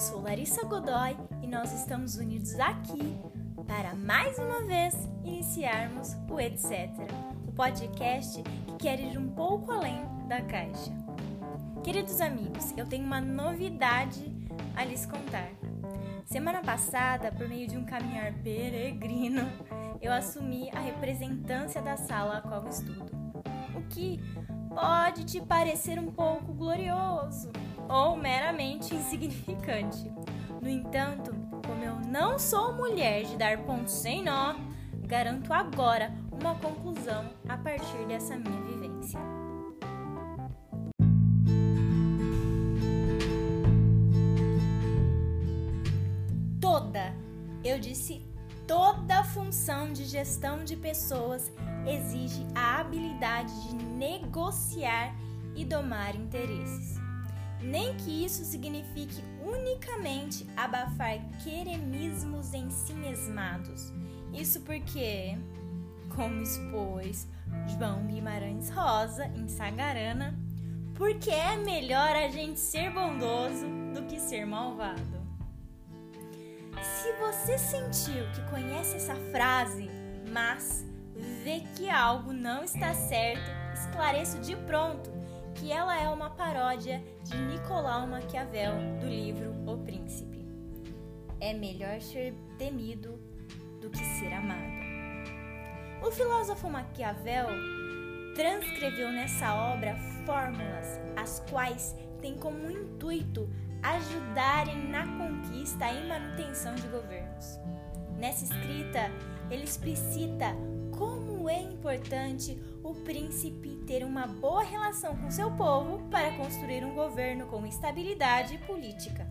Eu sou Larissa Godoy e nós estamos unidos aqui para mais uma vez iniciarmos o Etc, o podcast que quer ir um pouco além da caixa. Queridos amigos, eu tenho uma novidade a lhes contar. Semana passada, por meio de um caminhar peregrino, eu assumi a representância da sala a qual estudo. O que pode te parecer um pouco glorioso ou meramente insignificante. No entanto, como eu não sou mulher de dar pontos sem nó, garanto agora uma conclusão a partir dessa minha vivência. Toda, eu disse toda função de gestão de pessoas exige a habilidade de negociar e domar interesses. Nem que isso signifique unicamente abafar queremismos em si mesmados. Isso porque, como expôs João Guimarães Rosa em Sagarana, porque é melhor a gente ser bondoso do que ser malvado. Se você sentiu que conhece essa frase, mas vê que algo não está certo, esclareço de pronto que ela é uma paródia de Nicolau Maquiavel do livro O Príncipe. É melhor ser temido do que ser amado. O filósofo Maquiavel transcreveu nessa obra fórmulas as quais têm como intuito ajudarem na conquista e manutenção de governos. Nessa escrita, ele explicita como é importante o príncipe ter uma boa relação com seu povo para construir um governo com estabilidade política.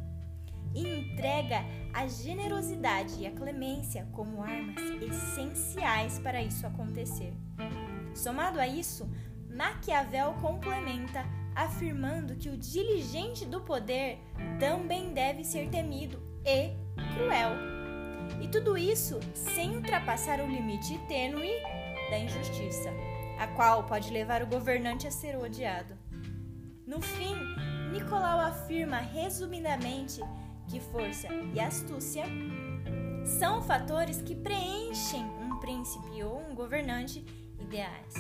E entrega a generosidade e a clemência como armas essenciais para isso acontecer. Somado a isso, Maquiavel complementa afirmando que o diligente do poder também deve ser temido e cruel e tudo isso sem ultrapassar o limite tênue da injustiça, a qual pode levar o governante a ser odiado. No fim, Nicolau afirma resumidamente que força e astúcia são fatores que preenchem um príncipe ou um governante ideais.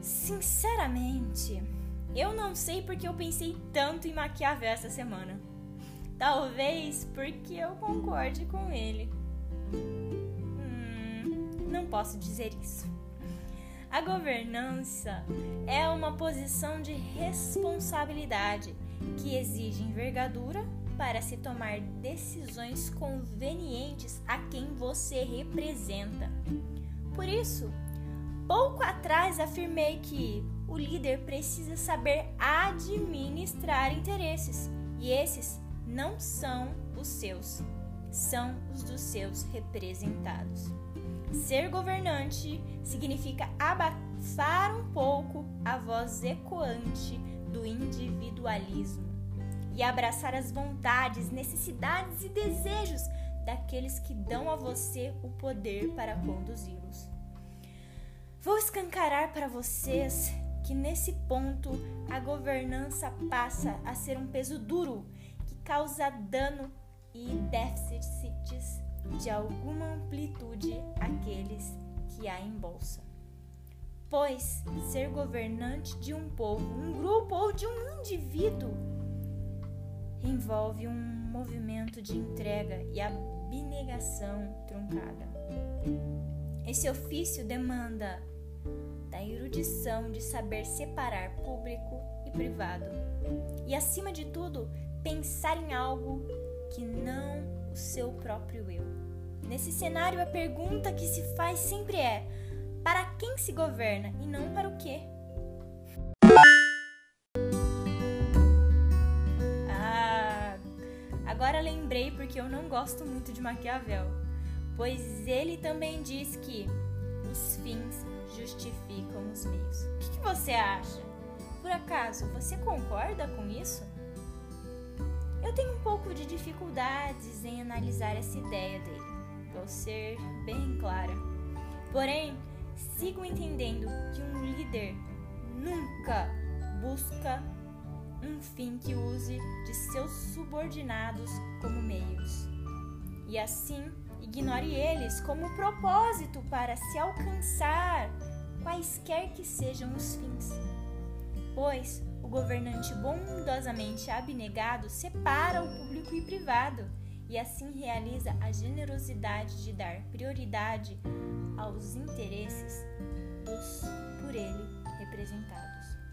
Sinceramente, eu não sei porque eu pensei tanto em Maquiavel essa semana. Talvez porque eu concorde com ele. Hum, não posso dizer isso. A governança é uma posição de responsabilidade que exige envergadura para se tomar decisões convenientes a quem você representa. Por isso, pouco atrás afirmei que o líder precisa saber administrar interesses e esses não são os seus, são os dos seus representados. Ser governante significa abafar um pouco a voz ecoante do individualismo e abraçar as vontades, necessidades e desejos daqueles que dão a você o poder para conduzi-los. Vou escancarar para vocês que nesse ponto a governança passa a ser um peso duro causa dano e déficits de alguma amplitude àqueles que a embolsam. Pois ser governante de um povo, um grupo ou de um indivíduo envolve um movimento de entrega e abnegação truncada. Esse ofício demanda da erudição de saber separar público e privado, e acima de tudo, pensar em algo que não o seu próprio eu. Nesse cenário, a pergunta que se faz sempre é: para quem se governa e não para o quê? Ah, agora lembrei porque eu não gosto muito de Maquiavel, pois ele também diz que os fins justificam os meios. O que, que você acha? Por acaso você concorda com isso? Eu tenho um pouco de dificuldades em analisar essa ideia dele, vou ser bem clara. Porém, sigo entendendo que um líder nunca busca um fim que use de seus subordinados como meios. E assim, ignore eles como propósito para se alcançar quaisquer que sejam os fins. Pois o governante bondosamente abnegado separa o público e privado e assim realiza a generosidade de dar prioridade aos interesses dos por ele representados.